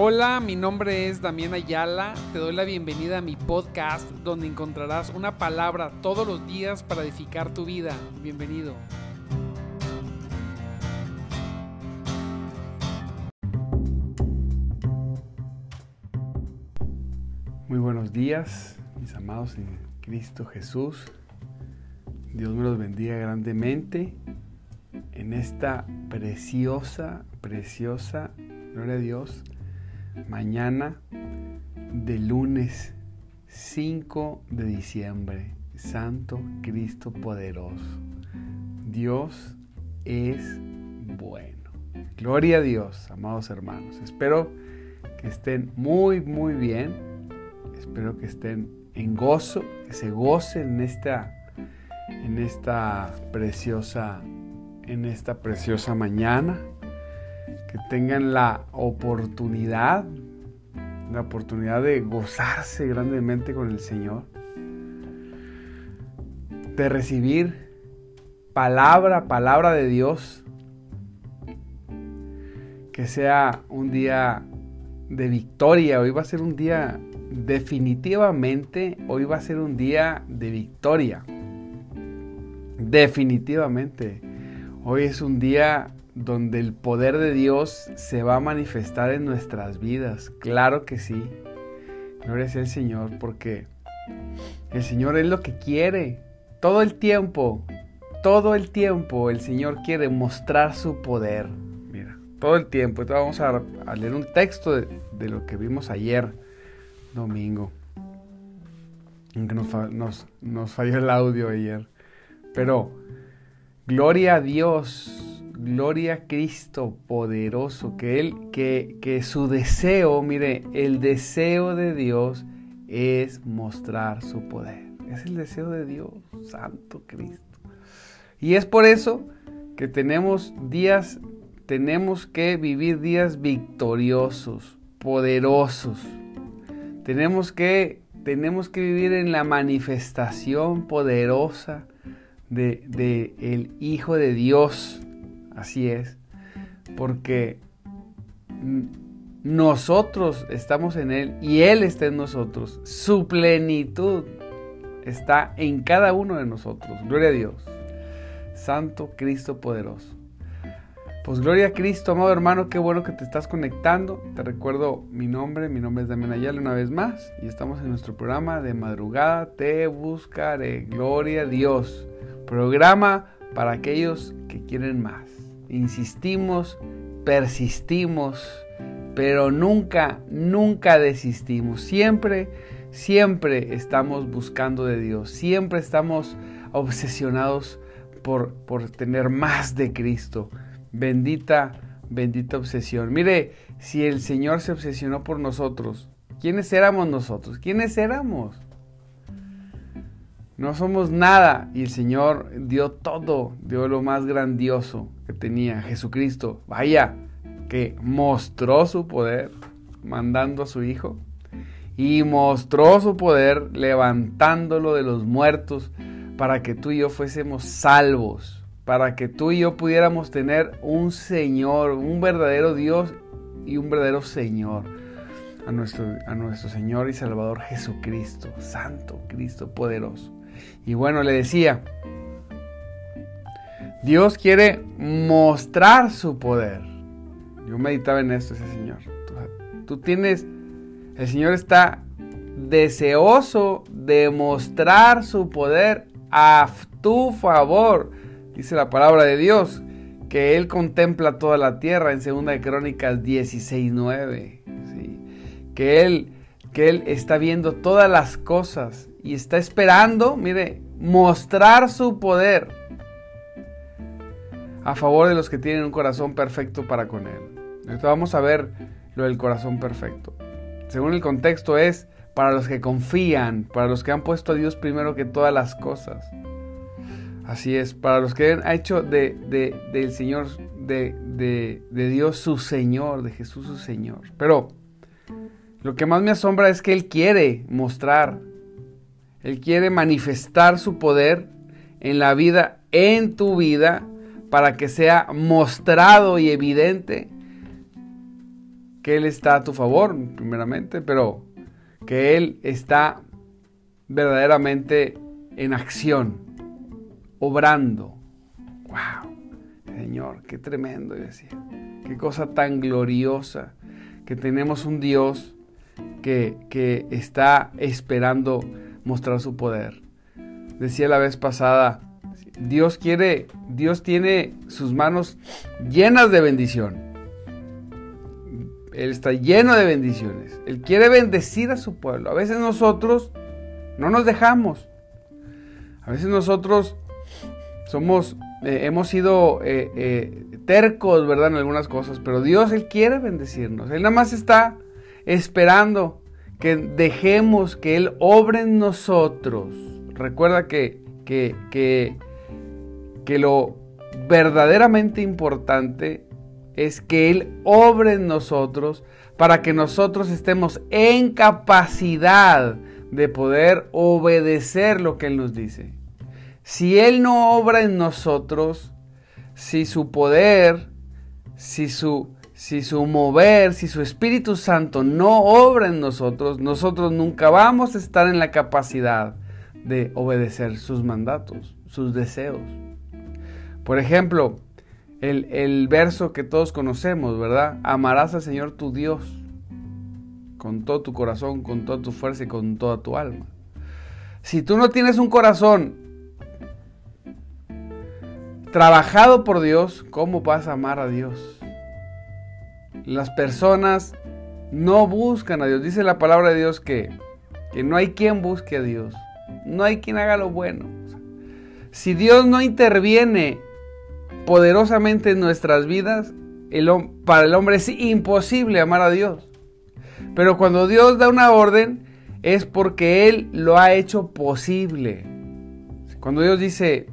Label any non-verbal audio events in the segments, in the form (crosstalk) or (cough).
Hola, mi nombre es Damián Ayala. Te doy la bienvenida a mi podcast donde encontrarás una palabra todos los días para edificar tu vida. Bienvenido. Muy buenos días, mis amados en Cristo Jesús. Dios me los bendiga grandemente en esta preciosa, preciosa, gloria a Dios, mañana de lunes 5 de diciembre. Santo Cristo poderoso. Dios es bueno. Gloria a Dios, amados hermanos. Espero que estén muy, muy bien. Espero que estén en gozo, que se gocen en esta, en esta preciosa, en esta preciosa mañana que tengan la oportunidad, la oportunidad de gozarse grandemente con el Señor, de recibir palabra, palabra de Dios, que sea un día de victoria, hoy va a ser un día definitivamente, hoy va a ser un día de victoria, definitivamente, hoy es un día donde el poder de Dios se va a manifestar en nuestras vidas. Claro que sí. Gloria sea el Señor, porque el Señor es lo que quiere. Todo el tiempo, todo el tiempo el Señor quiere mostrar su poder. Mira, todo el tiempo. Entonces vamos a, leer un texto de, lo que vimos ayer, domingo. Aunque nos, nos falló el audio ayer. Pero, gloria a Dios Gloria a Cristo poderoso, que Él, que, que su deseo, mire, el deseo de Dios es mostrar su poder. Es el deseo de Dios, Santo Cristo. Y es por eso que tenemos días, tenemos que vivir días victoriosos, poderosos. Tenemos que, tenemos que vivir en la manifestación poderosa de, de el Hijo de Dios Así es, porque nosotros estamos en Él y Él está en nosotros. Su plenitud está en cada uno de nosotros. Gloria a Dios. Santo Cristo poderoso. Pues gloria a Cristo, amado hermano, qué bueno que te estás conectando. Te recuerdo mi nombre, mi nombre es Damián Ayala una vez más y estamos en nuestro programa de madrugada. Te buscaré, gloria a Dios. Programa para aquellos que quieren más insistimos, persistimos, pero nunca, nunca desistimos. Siempre, siempre estamos buscando de Dios. Siempre estamos obsesionados por, por tener más de Cristo. Bendita, bendita obsesión. Mire, si el Señor se obsesionó por nosotros, ¿quiénes éramos nosotros? ¿Quiénes éramos? No somos nada y el Señor dio todo, dio lo más grandioso que tenía Jesucristo. Vaya, que mostró su poder mandando a su Hijo y mostró su poder levantándolo de los muertos para que tú y yo fuésemos salvos, para que tú y yo pudiéramos tener un Señor, un verdadero Dios y un verdadero Señor. A nuestro, a nuestro Señor y Salvador Jesucristo, Santo Cristo poderoso. Y bueno, le decía, Dios quiere mostrar su poder. Yo meditaba en esto, ese Señor. Tú, tienes, el Señor está deseoso de mostrar su poder a tu favor. Dice la palabra de Dios, que Él contempla toda la tierra en 2 de Crónicas 16.9. Que, él, que Él está viendo todas las cosas y está esperando, mire, mostrar su poder a favor de los que tienen un corazón perfecto para con Él. Entonces vamos a ver lo del corazón perfecto. Según el contexto es para los que confían, para los que han puesto a Dios primero que todas las cosas. Así es, para los que han hecho de, del Señor, de, de Dios su Señor, de Jesús su Señor. Pero lo que más me asombra es que Él quiere mostrar él quiere manifestar su poder en la vida, en tu vida, para que sea mostrado y evidente que Él está a tu favor, primeramente, pero que Él está verdaderamente en acción, obrando. ¡Wow! Señor, qué tremendo, yo decía. Qué cosa tan gloriosa que tenemos un Dios que, que está esperando mostrar su poder. Decía la vez pasada, Dios quiere, Dios tiene sus manos llenas de bendición. Él está lleno de bendiciones. Él quiere bendecir a su pueblo. A veces nosotros no nos dejamos. A veces nosotros somos, eh, hemos sido eh, eh, tercos, ¿verdad? En algunas cosas. Pero Dios, Él quiere bendecirnos. Él nada más está esperando que dejemos que Él obre en nosotros. Recuerda que, que, que que lo verdaderamente importante es que Él obre en nosotros para que nosotros estemos en capacidad de poder obedecer lo que Él nos dice. Si Él no obra en nosotros, si su poder, si su, si su mover, si su Espíritu Santo no obra en nosotros, nosotros nunca vamos a estar en la capacidad de obedecer sus mandatos, sus deseos. Por ejemplo, el, verso que todos conocemos, ¿verdad? Amarás al Señor tu Dios con todo tu corazón, con toda tu fuerza y con toda tu alma. Si tú no tienes un corazón trabajado por Dios, ¿cómo vas a amar a Dios? Las personas no buscan a Dios. Dice la palabra de Dios que, que no hay quien busque a Dios. No hay quien haga lo bueno. Si Dios no interviene poderosamente en nuestras vidas, el, para el hombre es imposible amar a Dios. Pero cuando Dios da una orden, es porque Él lo ha hecho posible. Cuando Dios dice,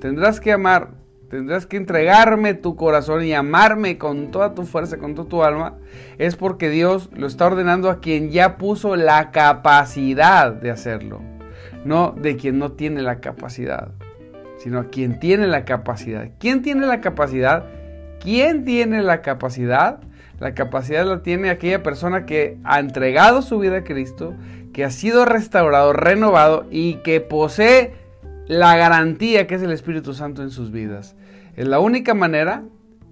tendrás que amar, tendrás que entregarme tu corazón y amarme con toda tu fuerza, con toda tu alma, es porque Dios lo está ordenando a quien ya puso la capacidad de hacerlo, no de quien no tiene la capacidad sino a quien tiene la capacidad. ¿Quién tiene la capacidad? ¿Quién tiene la capacidad? La capacidad la tiene aquella persona que ha entregado su vida a Cristo, que ha sido restaurado, renovado y que posee la garantía que es el Espíritu Santo en sus vidas. Es la única manera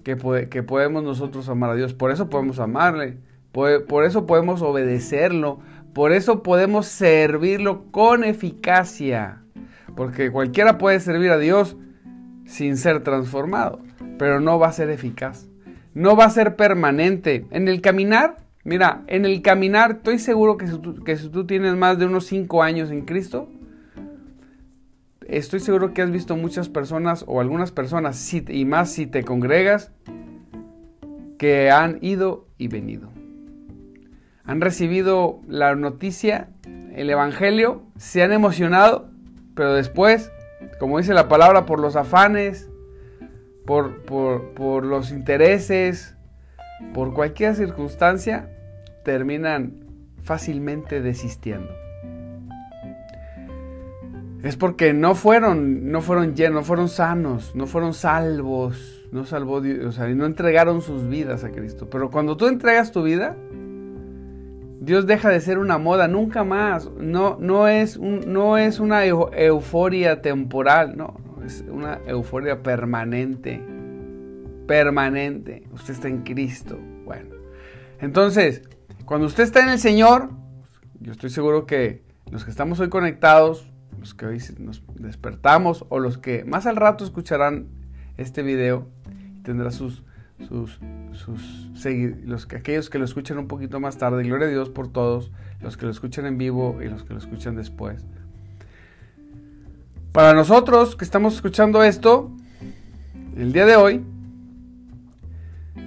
que, podemos nosotros amar a Dios. Por eso podemos amarle, por eso podemos obedecerlo, por eso podemos servirlo con eficacia. Porque cualquiera puede servir a Dios sin ser transformado, pero no va a ser eficaz. No va a ser permanente. En el caminar, mira, en el caminar estoy seguro que si tú, que si tú tienes más de unos 5 años en Cristo, estoy seguro que has visto muchas personas o algunas personas, y más si te congregas, que han ido y venido. Han recibido la noticia, el Evangelio, se han emocionado pero después, como dice la palabra, por los afanes, por, por, los intereses, por cualquier circunstancia, terminan fácilmente desistiendo. Es porque no fueron, no fueron llenos, no fueron sanos, no fueron salvos, no salvó Dios, o sea, no entregaron sus vidas a Cristo. Pero cuando tú entregas tu vida, Dios deja de ser una moda, nunca más. No, no, es, no es una euforia temporal, no, es una euforia permanente. Permanente. Usted está en Cristo. Bueno, entonces, cuando usted está en el Señor, yo estoy seguro que los que estamos hoy conectados, los que hoy nos despertamos o los que más al rato escucharán este video, tendrá sus sus, sus los, aquellos que lo escuchan un poquito más tarde. Gloria a Dios por todos, los que lo escuchan en vivo y los que lo escuchan después. Para nosotros que estamos escuchando esto, el día de hoy,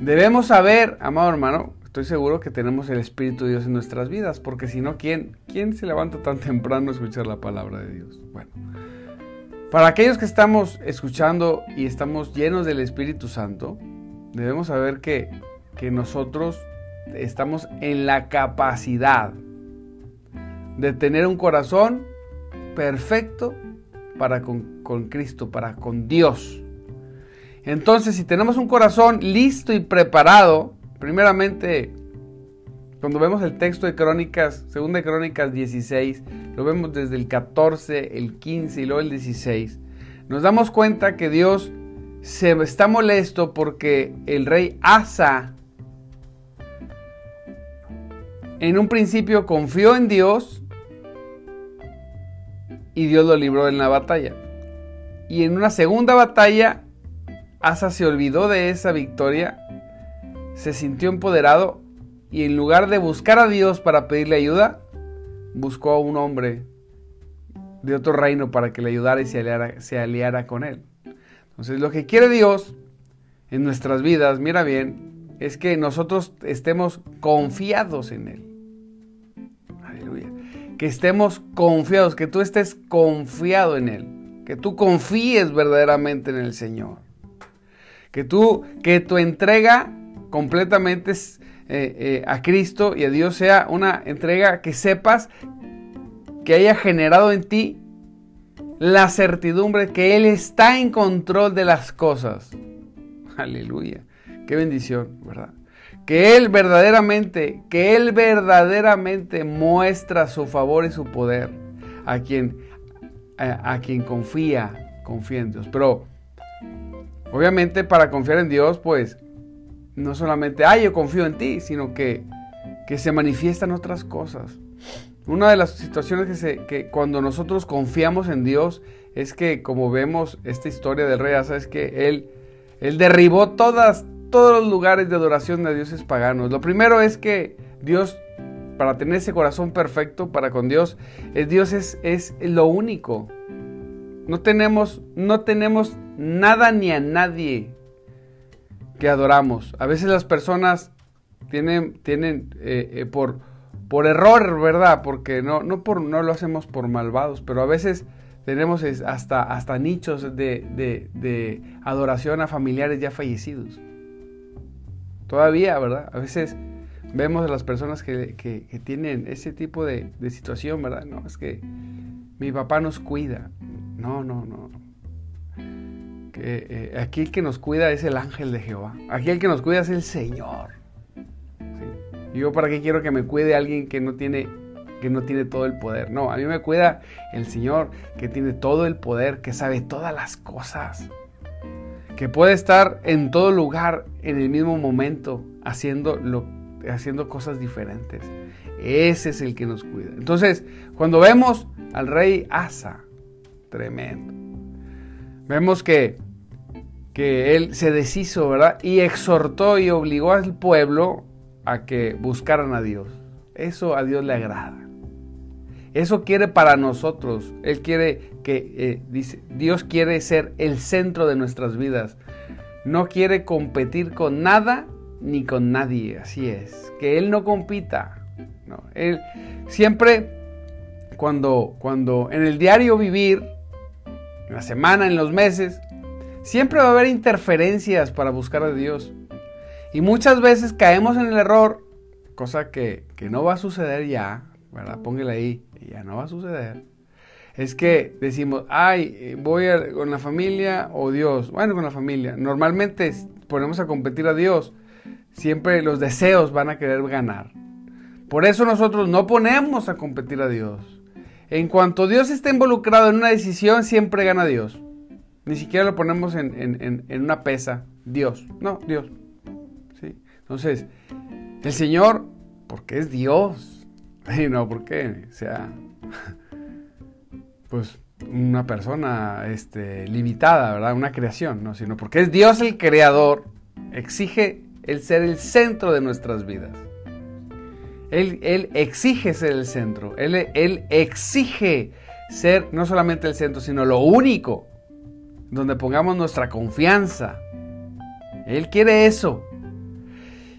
debemos saber, amado hermano, estoy seguro que tenemos el Espíritu de Dios en nuestras vidas, porque si no, ¿quién, ¿quién se levanta tan temprano a escuchar la palabra de Dios? Bueno, para aquellos que estamos escuchando y estamos llenos del Espíritu Santo, debemos saber que, nosotros estamos en la capacidad de tener un corazón perfecto para con, con, Cristo, para con Dios. Entonces, si tenemos un corazón listo y preparado Primeramente, cuando vemos el texto de Crónicas, segunda de Crónicas 16, lo vemos desde el 14, el 15 y luego el 16, nos damos cuenta que Dios se está molesto porque el rey Asa en un principio confió en Dios y Dios lo libró en la batalla. Y en una segunda batalla, Asa se olvidó de esa victoria, se sintió empoderado y en lugar de buscar a Dios para pedirle ayuda, buscó a un hombre de otro reino para que le ayudara y se aliara, se con él. Entonces lo que quiere Dios en nuestras vidas, mira bien, es que nosotros estemos confiados en Él. Aleluya. Que estemos confiados, que tú estés confiado en Él. Que tú confíes verdaderamente en el Señor. Que tú, que tu entrega completamente eh, eh, a Cristo y a Dios sea una entrega que sepas que haya generado en ti la certidumbre que Él está en control de las cosas. Aleluya. Qué bendición, ¿verdad? Que Él verdaderamente, que Él verdaderamente muestra su favor y su poder a quien, a, a quien confía, confía en Dios. Pero, obviamente, para confiar en Dios, pues, no solamente, ay, yo confío en ti, sino que, que se manifiestan otras cosas. Una de las situaciones que, se, que cuando nosotros confiamos en Dios es que, como vemos esta historia del rey Asa, es que él, él derribó todas, todos los lugares de adoración de dioses paganos. Lo primero es que Dios, para tener ese corazón perfecto para con Dios, es, Dios es, es lo único. No tenemos, no tenemos nada ni a nadie que adoramos. A veces las personas tienen, tienen eh, eh, por, por error, ¿verdad? Porque no, no, por, no lo hacemos por malvados, pero a veces tenemos hasta, hasta nichos de, de, adoración a familiares ya fallecidos. Todavía, ¿verdad? A veces vemos a las personas que, que, tienen ese tipo de, de, situación, ¿verdad? No, es que mi papá nos cuida. No, no, no. Eh, aquí el que nos cuida es el ángel de Jehová. Aquí el que nos cuida es el Señor. ¿Sí? yo para qué quiero que me cuide alguien que no tiene que no tiene todo el poder. No, a mí me cuida el Señor que tiene todo el poder, que sabe todas las cosas, que puede estar en todo lugar en el mismo momento haciendo lo, haciendo cosas diferentes. Ese es el que nos cuida. Entonces, cuando vemos al rey Asa, tremendo. Vemos que, que él se deshizo, ¿verdad? Y exhortó y obligó al pueblo a que buscaran a Dios. Eso a Dios le agrada. Eso quiere para nosotros. Él quiere que, eh, dice, Dios quiere ser el centro de nuestras vidas. No quiere competir con nada ni con nadie. Así es. Que Él no compita. No, él siempre cuando, cuando en el diario vivir en la semana, en los meses, siempre va a haber interferencias para buscar a Dios. Y muchas veces caemos en el error, cosa que, no va a suceder ya, ¿verdad? Póngale ahí, ya no va a suceder. Es que decimos, ay, voy con la familia o Dios. Bueno, con la familia. Normalmente ponemos a competir a Dios. Siempre los deseos van a querer ganar. Por eso nosotros no ponemos a competir a Dios. En cuanto Dios está involucrado en una decisión, siempre gana Dios. Ni siquiera lo ponemos en, una pesa. Dios. No, Dios. ¿Sí? Entonces, el Señor, porque es Dios. (laughs) Y no porque sea, (laughs) pues, una persona este, limitada, ¿verdad? Una creación, no, sino porque es Dios el creador, exige el ser el centro de nuestras vidas. Él, exige ser el centro. Él, él exige ser no solamente el centro, sino lo único donde pongamos nuestra confianza. Él quiere eso.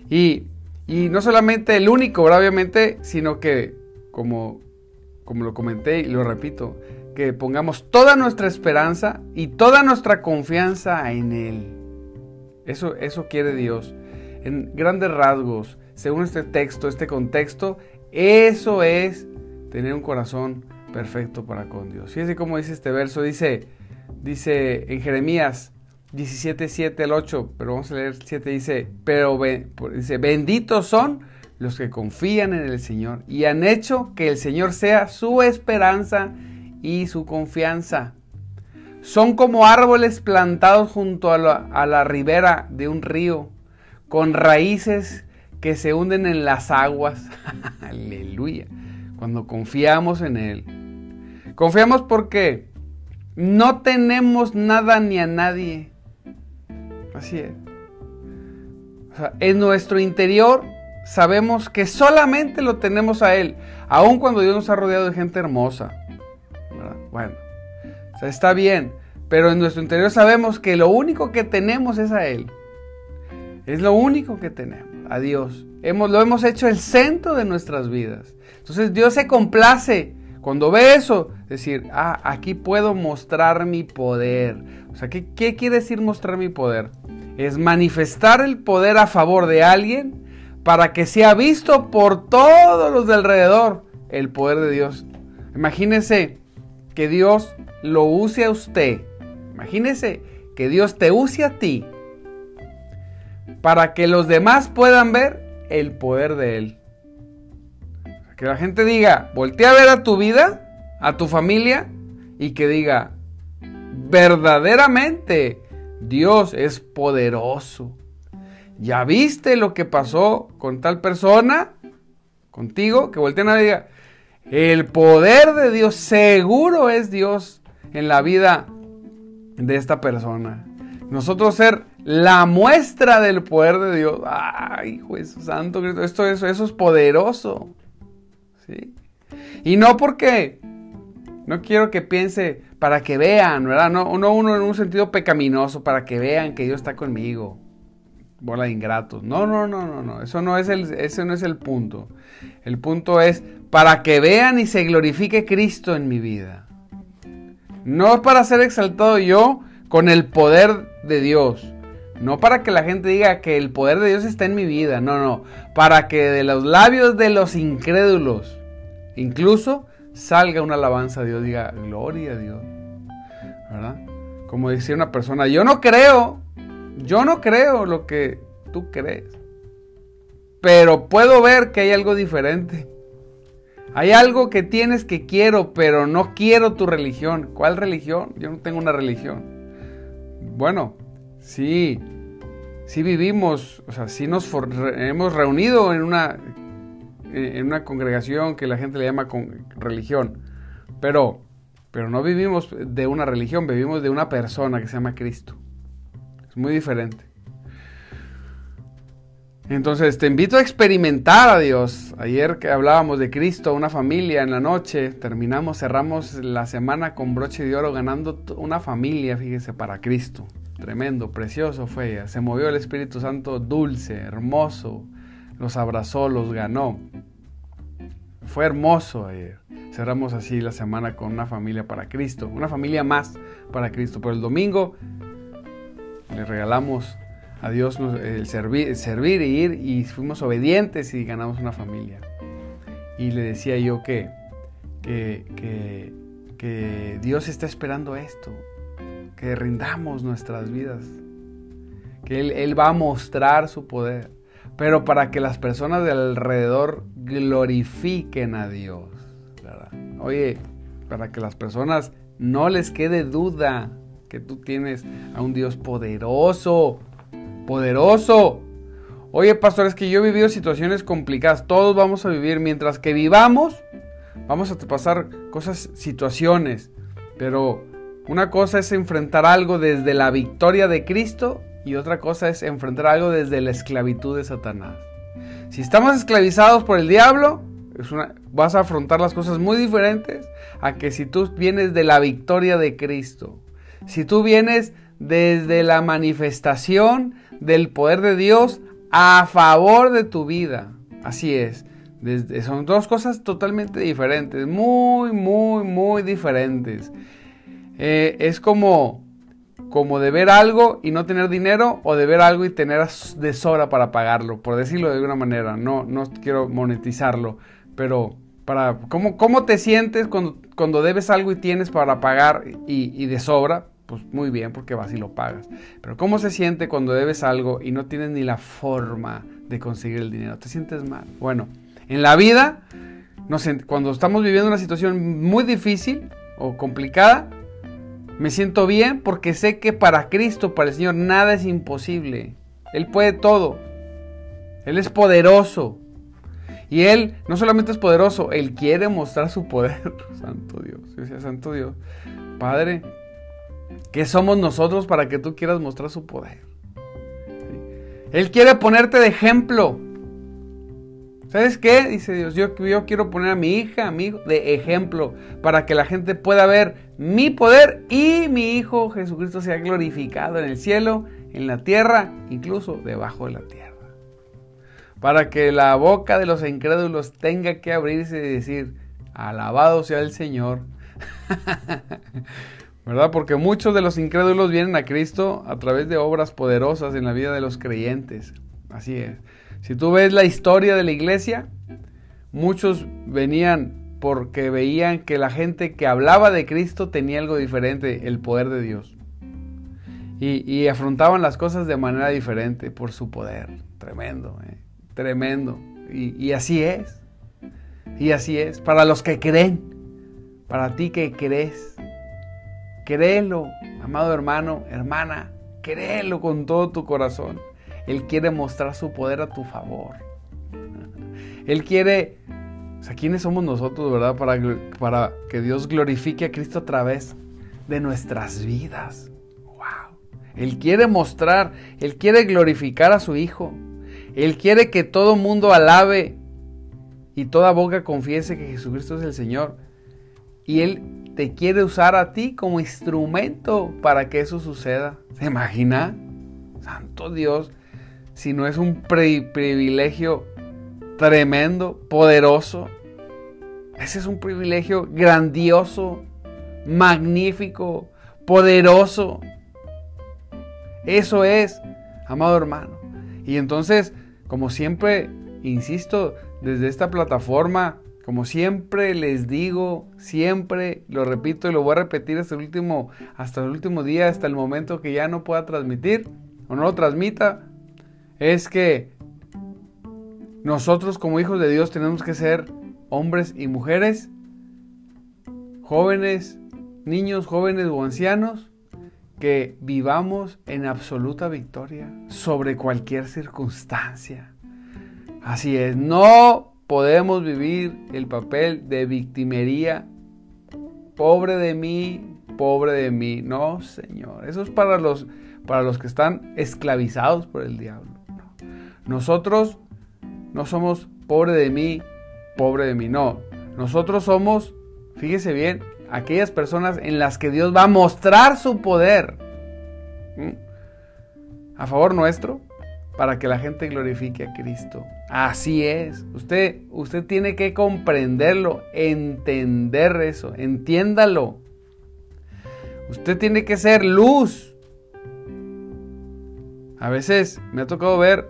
Y, no solamente el único, obviamente, sino que, como, como lo comenté y lo repito, que pongamos toda nuestra esperanza y toda nuestra confianza en Él. Eso, eso quiere Dios. En grandes rasgos, según este texto, este contexto, eso es tener un corazón perfecto para con Dios. Fíjense cómo dice este verso, dice, dice en Jeremías 17, 7 al 8, pero vamos a leer 7, dice, pero dice, benditos son los que confían en el Señor y han hecho que el Señor sea su esperanza y su confianza. Son como árboles plantados junto a la, a la ribera de un río, con raíces que se hunden en las aguas. (laughs) Aleluya. Cuando confiamos en Él. Confiamos porque no tenemos nada ni a nadie. Así es. en nuestro interior sabemos que solamente lo tenemos a Él, aun cuando Dios nos ha rodeado de gente hermosa. Bueno, está bien, pero en nuestro interior sabemos que lo único que tenemos es a Él. Es lo único que tenemos, a Dios. Hemos, lo hemos hecho el centro de nuestras vidas. Entonces Dios se complace cuando ve eso, decir, ah, aquí puedo mostrar mi poder. O sea, ¿qué, ¿qué quiere decir mostrar mi poder? Es manifestar el poder a favor de alguien para que sea visto por todos los de alrededor el poder de Dios. Imagínese que Dios lo use a usted. Imagínese que Dios te use a ti para que los demás puedan ver el poder de Él. Que la gente diga, voltea a ver a tu vida, a tu familia, y que diga, verdaderamente Dios es poderoso. ¿Ya viste lo que pasó con tal persona? Contigo, que volteen a diga, el poder de Dios seguro es Dios en la vida de esta persona. Nosotros ser la muestra del poder de Dios. Ay, Jesús Santo, esto eso, eso es poderoso. Y no porque no quiero que piense para que vean, ¿verdad? No, no uno en un sentido pecaminoso, para que vean que Dios está conmigo bola de ingratos. No, no, no, no, no. Eso no es el, ese no es el punto. El punto es para que vean y se glorifique Cristo en mi vida. No para ser exaltado yo con el poder de Dios. No para que la gente diga que el poder de Dios está en mi vida. No, no. Para que de los labios de los incrédulos incluso salga una alabanza a Dios. Diga, gloria a Dios. ¿Verdad? Como decía una persona, yo no creo yo no creo lo que tú crees, pero puedo ver que hay algo diferente. Hay algo que tienes que quiero, pero no quiero tu religión. ¿Cuál religión? Yo no tengo una religión. Bueno, sí, sí vivimos, o sea, sí nos hemos reunido en una, en una congregación que la gente le llama con religión, pero, pero no vivimos de una religión, vivimos de una persona que se llama Cristo muy diferente. Entonces te invito a experimentar a Dios. Ayer que hablábamos de Cristo, una familia en la noche, terminamos, cerramos la semana con broche de oro ganando una familia, fíjese, para Cristo. Tremendo, precioso fue. Se movió el Espíritu Santo dulce, hermoso. Los abrazó, los ganó. Fue hermoso ayer. Cerramos así la semana con una familia para Cristo, una familia más para Cristo. Pero el domingo le regalamos a Dios el servir, e ir y fuimos obedientes y ganamos una familia. Y le decía yo que, que, Dios está esperando esto, que rindamos nuestras vidas, que él, va a mostrar su poder, pero para que las personas de alrededor glorifiquen a Dios. Oye, para que las personas no les quede duda que tú tienes a un Dios poderoso, poderoso. Oye, pastor, es que yo he vivido situaciones complicadas, todos vamos a vivir, mientras que vivamos, vamos a pasar cosas, situaciones, pero una cosa es enfrentar algo desde la victoria de Cristo y otra cosa es enfrentar algo desde la esclavitud de Satanás. Si estamos esclavizados por el diablo, vas a afrontar las cosas muy diferentes a que si tú vienes de la victoria de Cristo. Si tú vienes desde la manifestación del poder de Dios a favor de tu vida. Así es. son dos cosas totalmente diferentes. Muy, muy, muy diferentes. Eh, es como, como de ver algo y no tener dinero o de ver algo y tener de sobra para pagarlo. Por decirlo de alguna manera. No, no quiero monetizarlo. Pero para, ¿cómo, cómo te sientes cuando, cuando debes algo y tienes para pagar y, de sobra? pues muy bien porque vas y lo pagas. Pero ¿cómo se siente cuando debes algo y no tienes ni la forma de conseguir el dinero? ¿Te sientes mal? Bueno, en la vida, cuando estamos viviendo una situación muy difícil o complicada, me siento bien porque sé que para Cristo, para el Señor, nada es imposible. Él puede todo. Él es poderoso. Y Él no solamente es poderoso, Él quiere mostrar su poder. (laughs) Santo Dios, yo Santo Dios. Padre, ¿qué somos nosotros para que tú quieras mostrar su poder? Él quiere ponerte de ejemplo. ¿Sabes qué? Dice Dios, yo, quiero poner a mi hija, a mi hijo, de ejemplo, para que la gente pueda ver mi poder y mi Hijo Jesucristo sea glorificado en el cielo, en la tierra, incluso debajo de la tierra. Para que la boca de los incrédulos tenga que abrirse y decir, alabado sea el Señor. (laughs) ¿Verdad? Porque muchos de los incrédulos vienen a Cristo a través de obras poderosas en la vida de los creyentes. Así es. Si tú ves la historia de la iglesia, muchos venían porque veían que la gente que hablaba de Cristo tenía algo diferente, el poder de Dios. Y, afrontaban las cosas de manera diferente por su poder. Tremendo, ¿eh? tremendo. Y, y así es. Y así es. Para los que creen, para ti que crees, créelo, amado hermano, hermana, créelo con todo tu corazón. Él quiere mostrar su poder a tu favor. Él quiere... O sea, ¿quiénes somos nosotros, verdad? Para, para que Dios glorifique a Cristo a través de nuestras vidas. ¡Wow! Él quiere mostrar, Él quiere glorificar a su Hijo. Él quiere que todo mundo alabe y toda boca confiese que Jesucristo es el Señor. Y Él te quiere usar a ti como instrumento para que eso suceda. ¿Se imagina? Santo Dios si no es un privilegio tremendo, poderoso. Ese es un privilegio grandioso, magnífico, poderoso. Eso es, amado hermano. Y entonces, como siempre, insisto, desde esta plataforma, como siempre les digo, siempre lo repito y lo voy a repetir hasta el último, hasta el último día, hasta el momento que ya no pueda transmitir o no lo transmita, es que nosotros como hijos de Dios tenemos que ser hombres y mujeres, jóvenes, niños, jóvenes o ancianos, que vivamos en absoluta victoria sobre cualquier circunstancia. Así es, no podemos vivir el papel de victimería. Pobre de mí, pobre de mí. No, Señor. Eso es para los, para los que están esclavizados por el diablo. Nosotros no somos pobre de mí, pobre de mí, no. Nosotros somos, fíjese bien, aquellas personas en las que Dios va a mostrar su poder a favor nuestro para que la gente glorifique a Cristo. Así es. Usted, usted tiene que comprenderlo, entender eso, entiéndalo. Usted tiene que ser luz. A veces me ha tocado ver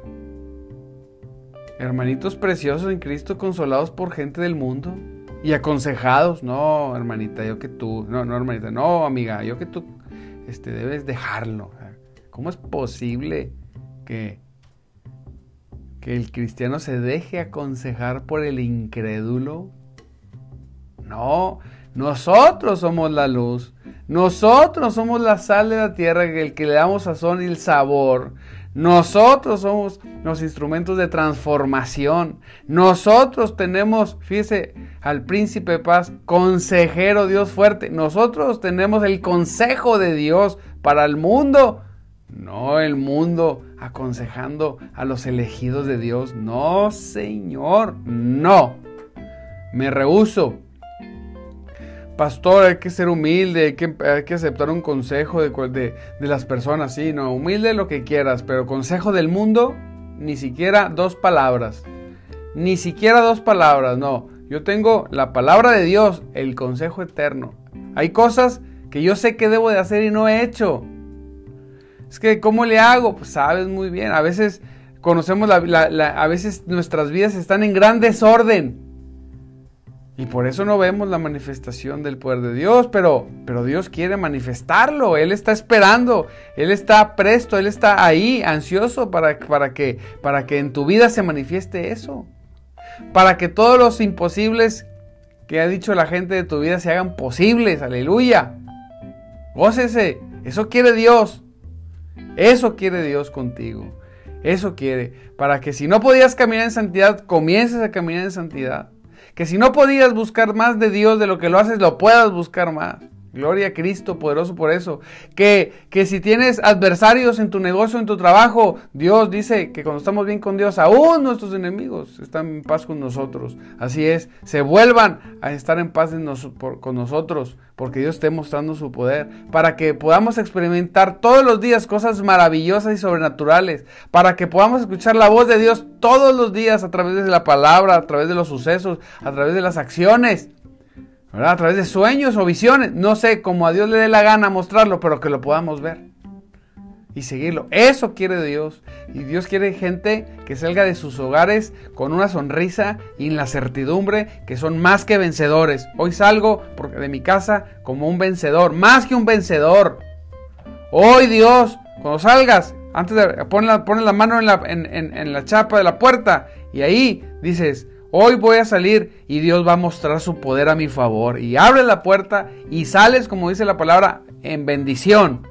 hermanitos preciosos en Cristo consolados por gente del mundo y aconsejados, no, hermanita, yo que tú, no, no, hermanita, no, amiga, yo que tú, este, debes dejarlo. ¿Cómo es posible que, que el cristiano se deje aconsejar por el incrédulo? No, nosotros somos la luz, nosotros somos la sal de la tierra, el que le damos sazón y el sabor. Nosotros somos los instrumentos de transformación. Nosotros tenemos, fíjese, al príncipe paz, consejero Dios fuerte. Nosotros tenemos el consejo de Dios para el mundo. No el mundo aconsejando a los elegidos de Dios. No, Señor, no. Me rehuso pastor, hay que ser humilde, hay que, hay que aceptar un consejo de, de, de, las personas, sí, no, humilde lo que quieras, pero consejo del mundo, ni siquiera dos palabras, ni siquiera dos palabras, no, yo tengo la palabra de Dios, el consejo eterno. Hay cosas que yo sé que debo de hacer y no he hecho. Es que, ¿cómo le hago? Pues sabes muy bien, a veces conocemos la, a veces nuestras vidas están en gran desorden Y por eso no vemos la manifestación del poder de Dios, pero, pero Dios quiere manifestarlo, Él está esperando, Él está presto, Él está ahí, ansioso para, para, que, para que en tu vida se manifieste eso. Para que todos los imposibles que ha dicho la gente de tu vida se hagan posibles, aleluya. Gócese, eso quiere Dios. Eso quiere Dios contigo. Eso quiere. Para que si no podías caminar en santidad, comiences a caminar en santidad. Que si no podías buscar más de Dios de lo que lo haces, lo puedas buscar más. Gloria a Cristo, poderoso por eso. Que, que si tienes adversarios en tu negocio, en tu trabajo, Dios dice que cuando estamos bien con Dios, aún nuestros enemigos están en paz con nosotros. Así es, se vuelvan a estar en paz con nosotros, porque Dios esté mostrando su poder, para que podamos experimentar todos los días cosas maravillosas y sobrenaturales, para que podamos escuchar la voz de Dios todos los días a través de la palabra, a través de los sucesos, a través de las acciones. A través de sueños o visiones. No sé, como a Dios le dé la gana mostrarlo, pero que lo podamos ver y seguirlo. Eso quiere Dios. Y Dios quiere gente que salga de sus hogares con una sonrisa y en la certidumbre que son más que vencedores. Hoy salgo de mi casa como un vencedor, más que un vencedor. Hoy Dios, cuando salgas, antes de poner la, mano en la, en la chapa de la puerta y ahí dices, Hoy voy a salir y Dios va a mostrar su poder a mi favor. Y abre la puerta y sales, como dice la palabra, en bendición.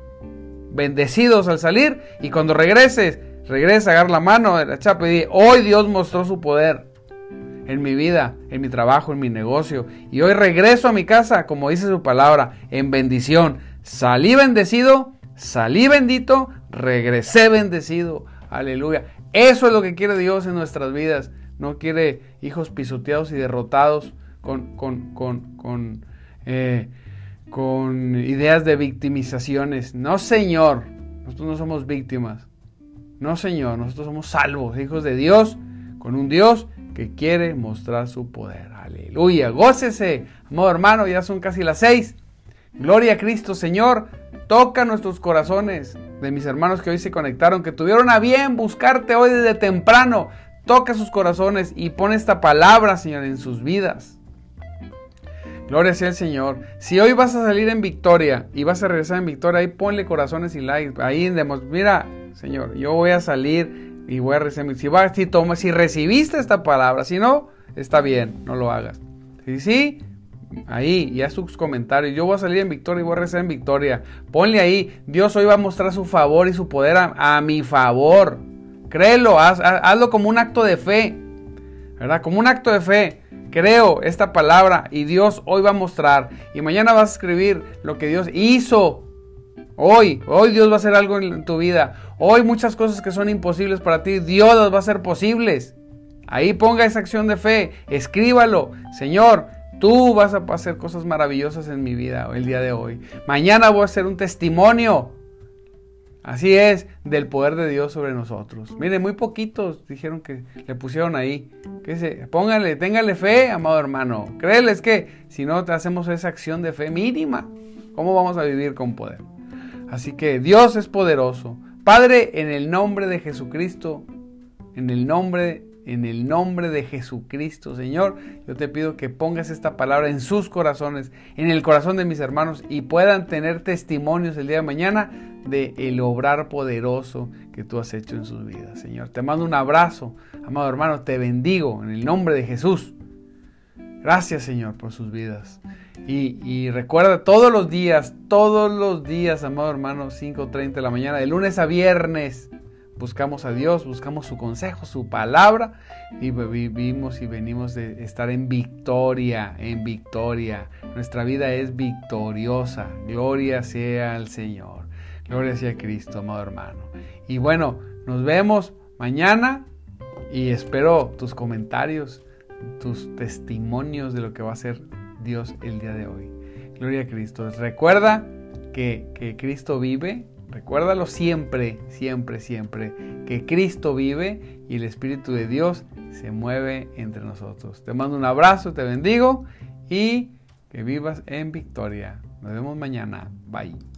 Bendecidos al salir. Y cuando regreses, regresa, agarra la mano de la chapa y dice, hoy Dios mostró su poder en mi vida, en mi trabajo, en mi negocio. Y hoy regreso a mi casa, como dice su palabra, en bendición. Salí bendecido, salí bendito, regresé bendecido. Aleluya. Eso es lo que quiere Dios en nuestras vidas no quiere hijos pisoteados y derrotados con, con, eh, con, ideas de victimizaciones. No, Señor, nosotros no somos víctimas. No, Señor, nosotros somos salvos, hijos de Dios, con un Dios que quiere mostrar su poder. Aleluya, gócese, amado hermano, ya son casi las seis. Gloria a Cristo, Señor, toca nuestros corazones de mis hermanos que hoy se conectaron, que tuvieron a bien buscarte hoy desde temprano. Toca sus corazones y pone esta palabra, Señor, en sus vidas. Gloria sea el Señor. Si hoy vas a salir en victoria y vas a regresar en victoria, ahí ponle corazones y likes. Ahí demos, mira, Señor, yo voy a salir y voy a recibir. Si, si, toma, si recibiste esta palabra, si no, está bien, no lo hagas. Si sí, ahí y haz sus comentarios. Yo voy a salir en victoria y voy a regresar en victoria. Ponle ahí, Dios hoy va a mostrar su favor y su poder a mi favor. Créelo, hazlo como un acto de fe, ¿verdad? Como un acto de fe. Creo esta palabra y Dios hoy va a mostrar. Y mañana vas a escribir lo que Dios hizo. Hoy, hoy Dios va a hacer algo en tu vida. Hoy muchas cosas que son imposibles para ti, Dios las va a hacer posibles. Ahí ponga esa acción de fe, escríbalo. Señor, tú vas a hacer cosas maravillosas en mi vida el día de hoy. Mañana voy a hacer un testimonio Así es, del poder de Dios sobre nosotros. Mire, muy poquitos dijeron que le pusieron ahí. Que se, póngale, téngale fe, amado hermano. Créeles que si no te hacemos esa acción de fe mínima, ¿cómo vamos a vivir con poder? Así que Dios es poderoso. Padre, en el nombre de Jesucristo, en el nombre en el nombre de Jesucristo, Señor, yo te pido que pongas esta palabra en sus corazones, en el corazón de mis hermanos y puedan tener testimonios el día de mañana de el obrar poderoso que tú has hecho en sus vidas, Señor. Te mando un abrazo, amado hermano, te bendigo en el nombre de Jesús. Gracias, Señor, por sus vidas. Y, y, recuerda todos los días, todos los días, amado hermano, 5.30 de la mañana, de lunes a viernes, buscamos a Dios, buscamos su consejo, su palabra y vivimos y venimos de estar en victoria, en victoria. Nuestra vida es victoriosa. Gloria sea al Señor. Gloria sea a Cristo, amado hermano. Y bueno, nos vemos mañana y espero tus comentarios, tus testimonios de lo que va a hacer Dios el día de hoy. Gloria a Cristo. Recuerda que, que Cristo vive Recuérdalo siempre, siempre, siempre, que Cristo vive y el Espíritu de Dios se mueve entre nosotros. Te mando un abrazo, te bendigo y que vivas en victoria. Nos vemos mañana. Bye.